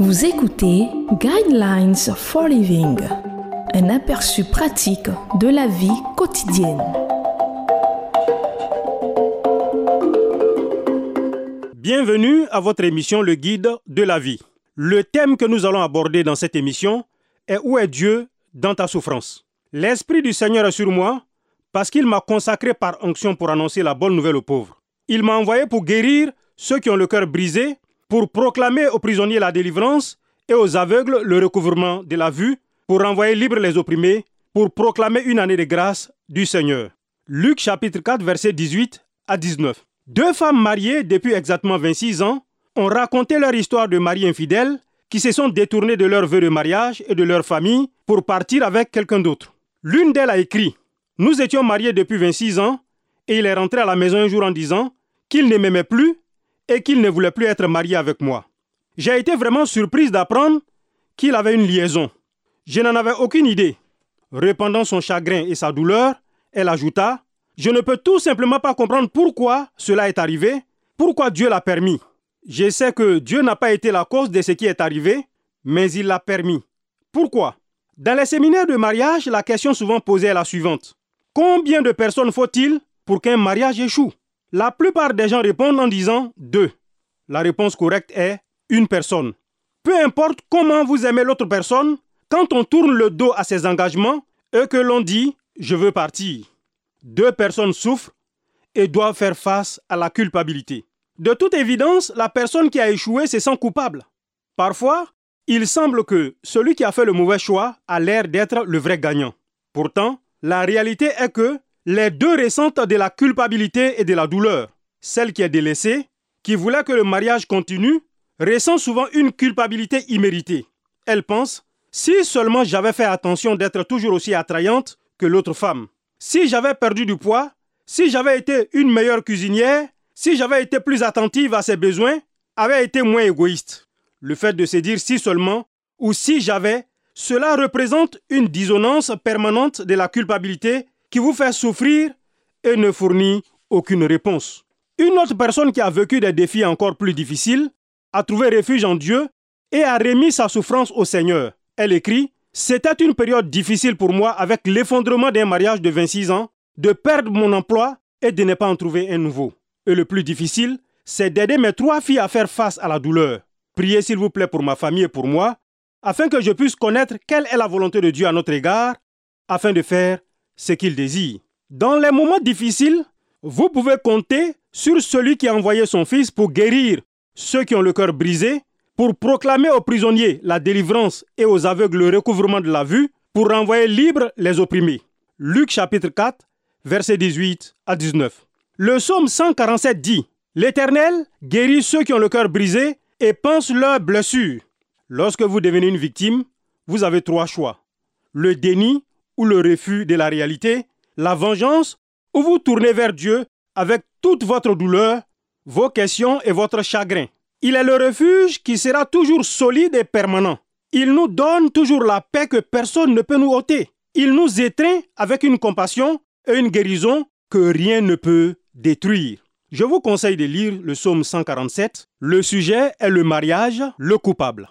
Vous écoutez Guidelines for Living, un aperçu pratique de la vie quotidienne. Bienvenue à votre émission Le Guide de la vie. Le thème que nous allons aborder dans cette émission est Où est Dieu dans ta souffrance? L'Esprit du Seigneur est sur moi parce qu'il m'a consacré par onction pour annoncer la bonne nouvelle aux pauvres. Il m'a envoyé pour guérir ceux qui ont le cœur brisé, pour proclamer aux prisonniers la délivrance et aux aveugles le recouvrement de la vue, pour renvoyer libres les opprimés, pour proclamer une année de grâce du Seigneur. Luc chapitre 4 verset 18 à 19. Deux femmes mariées depuis exactement 26 ans ont raconté leur histoire de mari infidèles qui se sont détournés de leur vœu de mariage et de leur famille pour partir avec quelqu'un d'autre. L'une d'elles a écrit Nous étions mariés depuis 26 ans et il est rentré à la maison un jour en disant qu'il ne m'aimait plus et qu'il ne voulait plus être marié avec moi. J'ai été vraiment surprise d'apprendre qu'il avait une liaison. Je n'en avais aucune idée. Répandant son chagrin et sa douleur, elle ajouta Je ne peux tout simplement pas comprendre pourquoi cela est arrivé, pourquoi Dieu l'a permis. Je sais que Dieu n'a pas été la cause de ce qui est arrivé, mais il l'a permis. Pourquoi? Dans les séminaires de mariage, la question souvent posée est la suivante. Combien de personnes faut-il pour qu'un mariage échoue? La plupart des gens répondent en disant deux. La réponse correcte est une personne. Peu importe comment vous aimez l'autre personne, quand on tourne le dos à ses engagements et que l'on dit je veux partir, deux personnes souffrent et doivent faire face à la culpabilité. De toute évidence, la personne qui a échoué se sent coupable. Parfois, il semble que celui qui a fait le mauvais choix a l'air d'être le vrai gagnant. Pourtant, la réalité est que les deux ressentent de la culpabilité et de la douleur. Celle qui est délaissée, qui voulait que le mariage continue, ressent souvent une culpabilité imméritée. Elle pense, si seulement j'avais fait attention d'être toujours aussi attrayante que l'autre femme, si j'avais perdu du poids, si j'avais été une meilleure cuisinière, si j'avais été plus attentive à ses besoins, avait été moins égoïste. Le fait de se dire si seulement ou si j'avais, cela représente une dissonance permanente de la culpabilité vous fait souffrir et ne fournit aucune réponse. Une autre personne qui a vécu des défis encore plus difficiles a trouvé refuge en Dieu et a remis sa souffrance au Seigneur. Elle écrit C'était une période difficile pour moi avec l'effondrement d'un mariage de 26 ans, de perdre mon emploi et de ne pas en trouver un nouveau. Et le plus difficile, c'est d'aider mes trois filles à faire face à la douleur. Priez s'il vous plaît pour ma famille et pour moi, afin que je puisse connaître quelle est la volonté de Dieu à notre égard, afin de faire ce qu'il désire. Dans les moments difficiles, vous pouvez compter sur celui qui a envoyé son Fils pour guérir ceux qui ont le cœur brisé, pour proclamer aux prisonniers la délivrance et aux aveugles le recouvrement de la vue, pour renvoyer libres les opprimés. Luc chapitre 4, versets 18 à 19. Le psaume 147 dit L'Éternel guérit ceux qui ont le cœur brisé et pense leurs blessures. Lorsque vous devenez une victime, vous avez trois choix le déni ou le refus de la réalité, la vengeance ou vous tournez vers Dieu avec toute votre douleur, vos questions et votre chagrin. Il est le refuge qui sera toujours solide et permanent. Il nous donne toujours la paix que personne ne peut nous ôter. Il nous étreint avec une compassion et une guérison que rien ne peut détruire. Je vous conseille de lire le psaume 147. Le sujet est le mariage, le coupable.